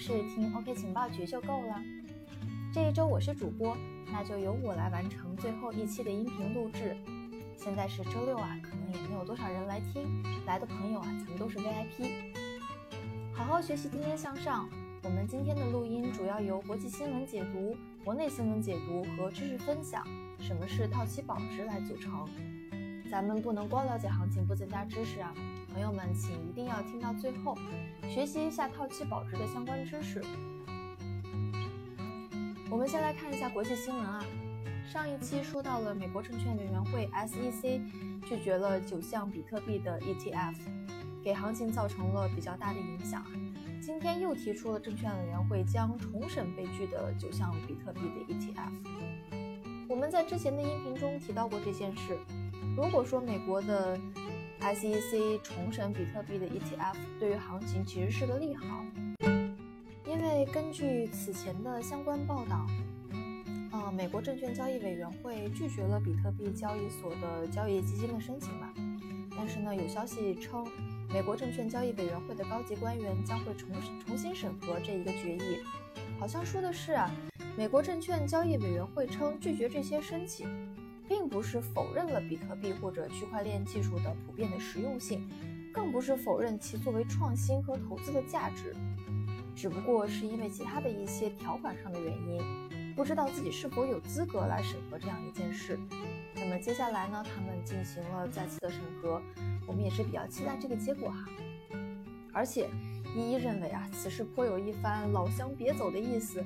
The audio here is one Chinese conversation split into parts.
是听 OK 情报局就够了。这一周我是主播，那就由我来完成最后一期的音频录制。现在是周六啊，可能也没有多少人来听，来的朋友啊，咱们都是 VIP。好好学习，天天向上。我们今天的录音主要由国际新闻解读、国内新闻解读和知识分享，什么是套期保值来组成。咱们不能光了解行情不增加知识啊，朋友们请一定要听到最后，学习一下套期保值的相关知识。我们先来看一下国际新闻啊，上一期说到了美国证券委员会 SEC 拒绝了九项比特币的 ETF，给行情造成了比较大的影响。今天又提出了证券委员会将重审被拒的九项比特币的 ETF。我们在之前的音频中提到过这件事。如果说美国的 SEC 重审比特币的 ETF 对于行情其实是个利好，因为根据此前的相关报道，呃，美国证券交易委员会拒绝了比特币交易所的交易基金的申请嘛。但是呢，有消息称。美国证券交易委员会的高级官员将会重重新审核这一个决议，好像说的是啊，美国证券交易委员会称拒绝这些申请，并不是否认了比特币或者区块链技术的普遍的实用性，更不是否认其作为创新和投资的价值，只不过是因为其他的一些条款上的原因，不知道自己是否有资格来审核这样一件事。那么接下来呢，他们进行了再次的审核。我们也是比较期待这个结果哈，而且依依认为啊，此事颇有一番老乡别走的意思。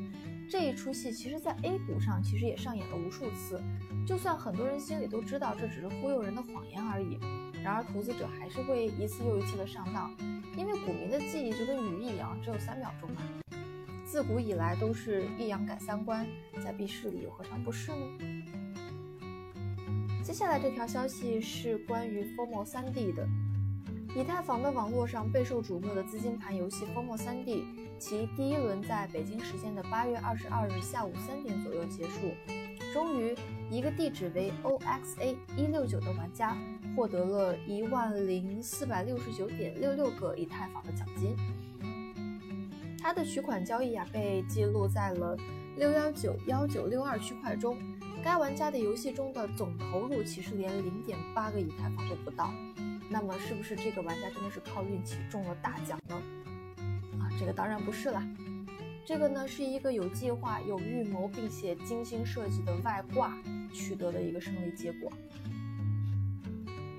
这一出戏其实，在 A 股上其实也上演了无数次，就算很多人心里都知道这只是忽悠人的谎言而已，然而投资者还是会一次又一次的上当，因为股民的记忆就跟鱼一样，只有三秒钟嘛。自古以来都是一阳改三观，在币市里又何尝不是呢？接下来这条消息是关于 Formo 3D 的。以太坊的网络上备受瞩目的资金盘游戏 Formo 3D，其第一轮在北京时间的八月二十二日下午三点左右结束。终于，一个地址为 oxa 一六九的玩家获得了一万零四百六十九点六六个以太坊的奖金。他的取款交易啊，被记录在了六幺九幺九六二区块中。该玩家的游戏中的总投入其实连零点八个以太坊都不到，那么是不是这个玩家真的是靠运气中了大奖呢？这个当然不是啦，这个呢是一个有计划、有预谋并且精心设计的外挂取得的一个胜利结果。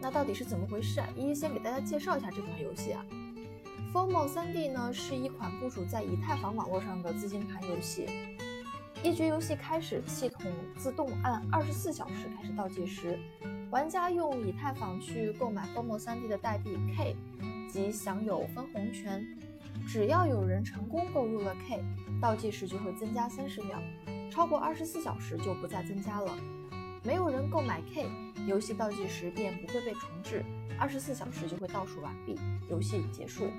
那到底是怎么回事啊？一一先给大家介绍一下这款游戏啊。Formo 3D 呢是一款部署在以太坊网络上的资金盘游戏。一局游戏开始，系统自动按二十四小时开始倒计时。玩家用以太坊去购买 Formo 3D 的代币 K，即享有分红权。只要有人成功购入了 K，倒计时就会增加三十秒，超过二十四小时就不再增加了。没有人购买 K，游戏倒计时便不会被重置，二十四小时就会倒数完毕，游戏结束。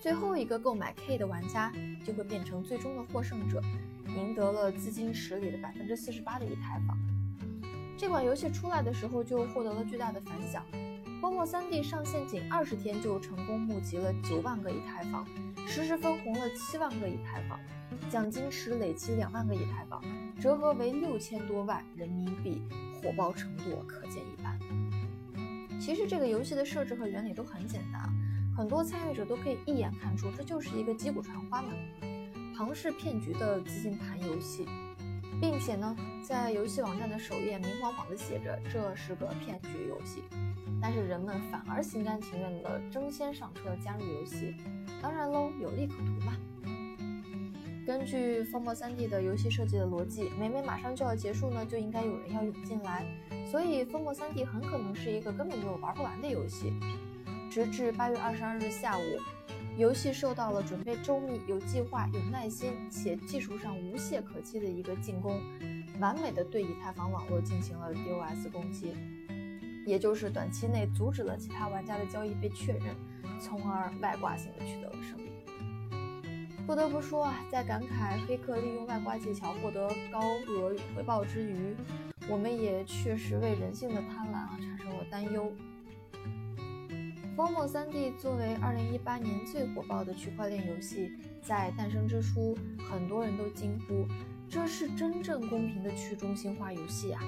最后一个购买 K 的玩家就会变成最终的获胜者。赢得了资金池里的百分之四十八的以太坊。这款游戏出来的时候就获得了巨大的反响。泡沫三 D 上线仅二十天就成功募集了九万个以太坊，实时分红了七万个以太坊，奖金池累积两万个以太坊，折合为六千多万人民币，火爆程度可见一斑。其实这个游戏的设置和原理都很简单，很多参与者都可以一眼看出这就是一个击鼓传花嘛。庞氏骗局的资金盘游戏，并且呢，在游戏网站的首页明晃晃地写着这是个骗局游戏，但是人们反而心甘情愿地争先上车加入游戏。当然喽，有利可图嘛。根据 Formo 3D 的游戏设计的逻辑，每每马上就要结束呢，就应该有人要涌进来，所以 Formo 3D 很可能是一个根本就玩不完的游戏。直至八月二十二日下午。游戏受到了准备周密、有计划、有耐心且技术上无懈可击的一个进攻，完美的对以太坊网络进行了 DOS 攻击，也就是短期内阻止了其他玩家的交易被确认，从而外挂性的取得了胜利。不得不说啊，在感慨黑客利用外挂技巧获得高额回报之余，我们也确实为人性的贪婪啊产生了担忧。FOMO 3D 作为2018年最火爆的区块链游戏，在诞生之初，很多人都惊呼这是真正公平的去中心化游戏啊！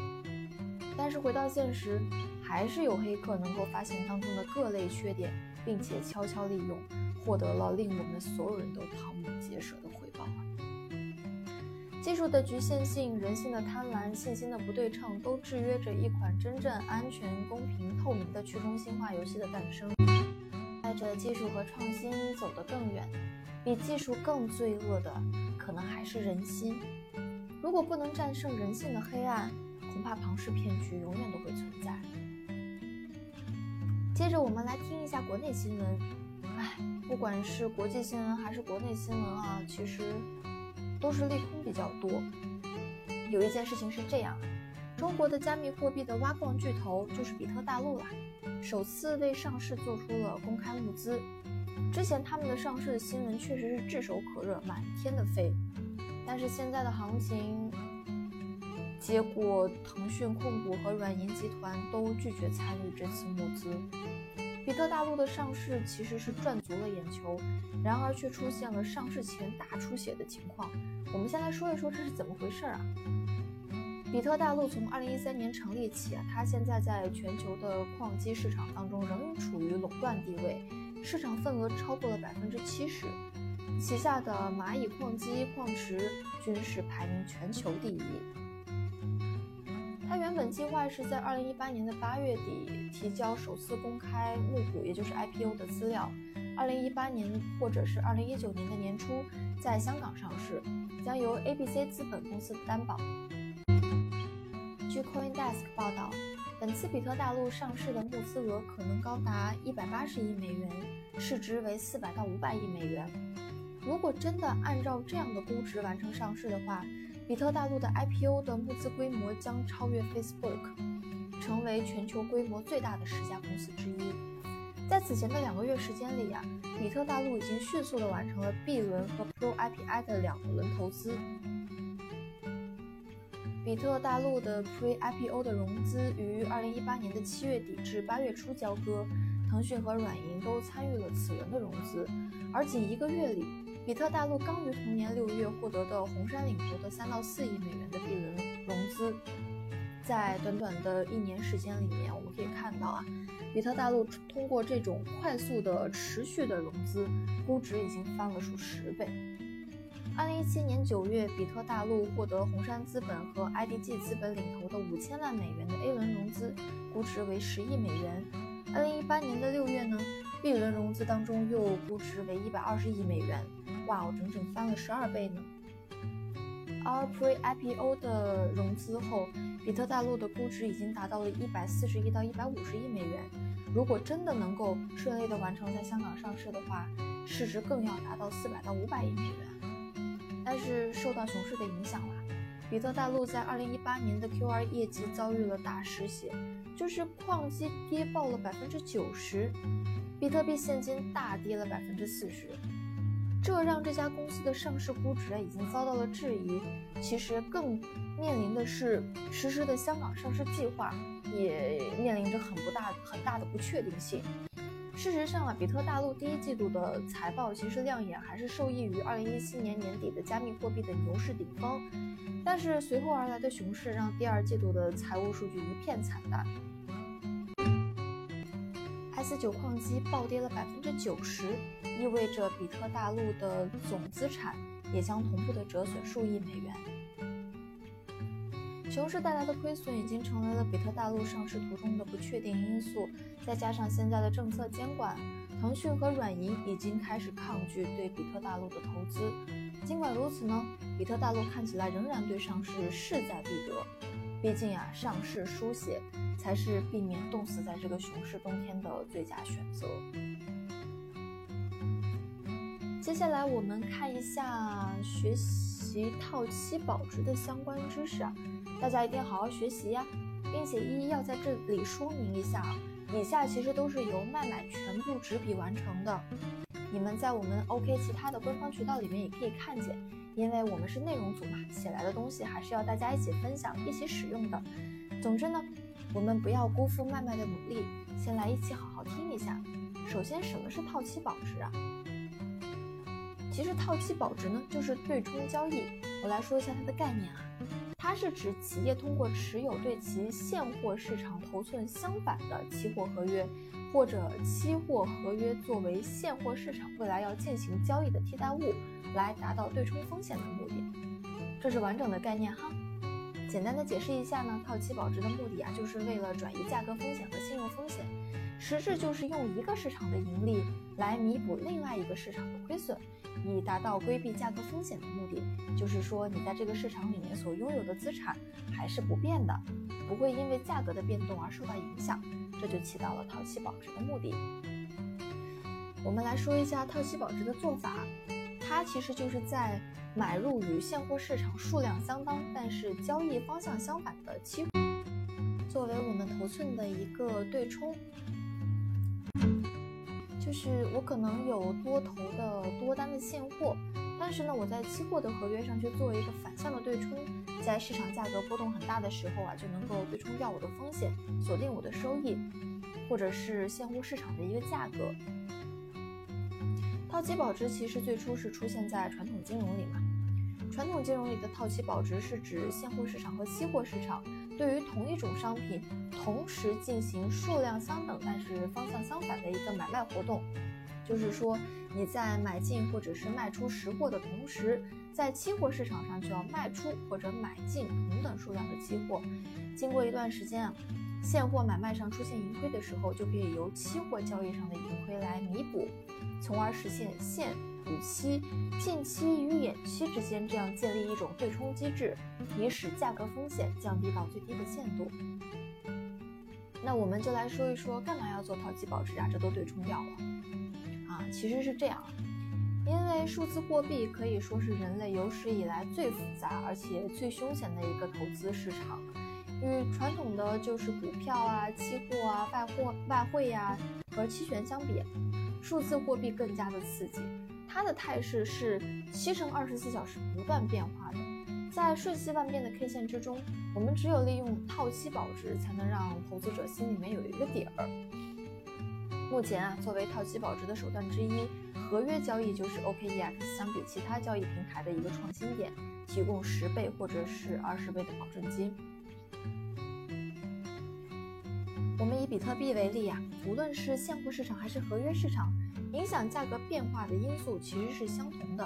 但是回到现实，还是有黑客能够发现当中的各类缺点，并且悄悄利用，获得了令我们所有人都瞠目结舌的回报啊！技术的局限性、人性的贪婪、信心的不对称，都制约着一款真正安全、公平、透明的去中心化游戏的诞生。带着技术和创新走得更远，比技术更罪恶的，可能还是人心。如果不能战胜人性的黑暗，恐怕庞氏骗局永远都会存在。接着，我们来听一下国内新闻。唉，不管是国际新闻还是国内新闻啊，其实都是利空比较多。有一件事情是这样，中国的加密货币的挖矿巨头就是比特大陆了。首次为上市做出了公开募资。之前他们的上市的新闻确实是炙手可热，满天的飞。但是现在的行情，结果腾讯控股和软银集团都拒绝参与这次募资。比特大陆的上市其实是赚足了眼球，然而却出现了上市前大出血的情况。我们先来说一说这是怎么回事啊？比特大陆从二零一三年成立起，它现在在全球的矿机市场当中仍处于垄断地位，市场份额超过了百分之七十，旗下的蚂蚁矿机、矿池均是排名全球第一。它原本计划是在二零一八年的八月底提交首次公开募股，也就是 IPO 的资料，二零一八年或者是二零一九年的年初在香港上市，将由 ABC 资本公司担保。据 CoinDesk 报道，本次比特大陆上市的募资额可能高达一百八十亿美元，市值为四百到五百亿美元。如果真的按照这样的估值完成上市的话，比特大陆的 IPO 的募资规模将超越 Facebook，成为全球规模最大的十家公司之一。在此前的两个月时间里呀，比特大陆已经迅速的完成了 B 轮和 Pro IPI 的两轮投资。比特大陆的 Pre-IPO 的融资于二零一八年的七月底至八月初交割，腾讯和软银都参与了此轮的融资。而仅一个月里，比特大陆刚于同年六月获得的红杉领投的三到四亿美元的 B 轮融资，在短短的一年时间里面，我们可以看到啊，比特大陆通过这种快速的、持续的融资，估值已经翻了数十倍。二零一七年九月，比特大陆获得红杉资本和 IDG 资本领投的五千万美元的 A 轮融资，估值为十亿美元。二零一八年的六月呢，B 轮融资当中又估值为一百二十亿美元，哇，我整整翻了十二倍呢。而 Pre IPO 的融资后，比特大陆的估值已经达到了一百四十亿到一百五十亿美元。如果真的能够顺利的完成在香港上市的话，市值更要达到四百到五百亿美元。但是受到熊市的影响了，比特大陆在二零一八年的 Q2 业绩遭遇了大失血，就是矿机跌爆了百分之九十，比特币现金大跌了百分之四十，这让这家公司的上市估值已经遭到了质疑。其实更面临的是实施的香港上市计划也面临着很不大很大的不确定性。事实上啊，比特大陆第一季度的财报其实亮眼，还是受益于2017年年底的加密货币的牛市顶峰。但是随后而来的熊市让第二季度的财务数据一片惨淡，S9 矿机暴跌了百分之九十，意味着比特大陆的总资产也将同步的折损数亿美元。熊市带来的亏损已经成为了比特大陆上市途中的不确定因素，再加上现在的政策监管，腾讯和软银已经开始抗拒对比特大陆的投资。尽管如此呢，比特大陆看起来仍然对上市势在必得。毕竟啊，上市输血才是避免冻死在这个熊市冬天的最佳选择。接下来我们看一下学习套期保值的相关知识啊。大家一定好好学习呀，并且一一要在这里说明一下，以下其实都是由麦麦全部执笔完成的，你们在我们 OK 其他的官方渠道里面也可以看见，因为我们是内容组嘛，写来的东西还是要大家一起分享、一起使用的。总之呢，我们不要辜负麦麦的努力，先来一起好好听一下。首先，什么是套期保值啊？其实套期保值呢，就是对冲交易。我来说一下它的概念啊，它是指企业通过持有对其现货市场头寸相反的期货合约，或者期货合约作为现货市场未来要进行交易的替代物，来达到对冲风险的目的。这是完整的概念哈。简单的解释一下呢，套期保值的目的啊，就是为了转移价格风险和信用风险，实质就是用一个市场的盈利来弥补另外一个市场的亏损，以达到规避价格风险的目的。就是说，你在这个市场里面所拥有的资产还是不变的，不会因为价格的变动而受到影响，这就起到了套期保值的目的。我们来说一下套期保值的做法，它其实就是在。买入与现货市场数量相当，但是交易方向相反的期货，作为我们头寸的一个对冲。就是我可能有多头的多单的现货，但是呢，我在期货的合约上去做一个反向的对冲，在市场价格波动很大的时候啊，就能够对冲掉我的风险，锁定我的收益，或者是现货市场的一个价格。套期保值其实最初是出现在传统金融里嘛。传统金融里的套期保值是指现货市场和期货市场对于同一种商品同时进行数量相等但是方向相反的一个买卖活动。就是说你在买进或者是卖出实货的同时，在期货市场上就要卖出或者买进同等数量的期货。经过一段时间啊。现货买卖上出现盈亏的时候，就可以由期货交易上的盈亏来弥补，从而实现现与期、近期与远期之间这样建立一种对冲机制，以使价格风险降低到最低的限度。那我们就来说一说，干嘛要做套期保值啊？这都对冲掉了啊？其实是这样，因为数字货币可以说是人类有史以来最复杂而且最凶险的一个投资市场。与传统的就是股票啊、期货啊、外货、外汇呀和期权相比，数字货币更加的刺激。它的态势是七乘二十四小时不断变化的，在瞬息万变的 K 线之中，我们只有利用套期保值，才能让投资者心里面有一个底儿。目前啊，作为套期保值的手段之一，合约交易就是 OKEX 相比其他交易平台的一个创新点，提供十倍或者是二十倍的保证金。我们以比特币为例呀，无论是现货市场还是合约市场，影响价格变化的因素其实是相同的。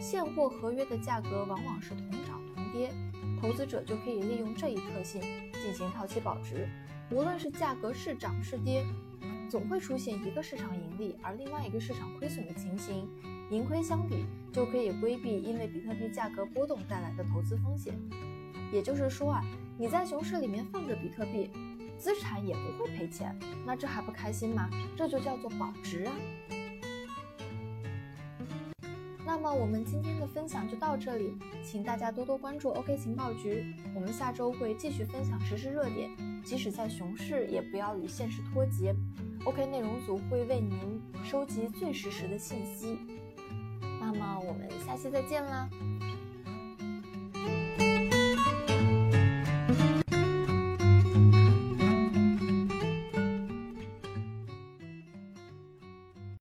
现货合约的价格往往是同涨同跌，投资者就可以利用这一特性进行套期保值。无论是价格是涨是跌，总会出现一个市场盈利而另外一个市场亏损的情形，盈亏相抵，就可以规避因为比特币价格波动带来的投资风险。也就是说啊，你在熊市里面放着比特币。资产也不会赔钱，那这还不开心吗？这就叫做保值啊！那么我们今天的分享就到这里，请大家多多关注 OK 情报局，我们下周会继续分享实时热点，即使在熊市也不要与现实脱节。OK 内容组会为您收集最实时的信息。那么我们下期再见啦！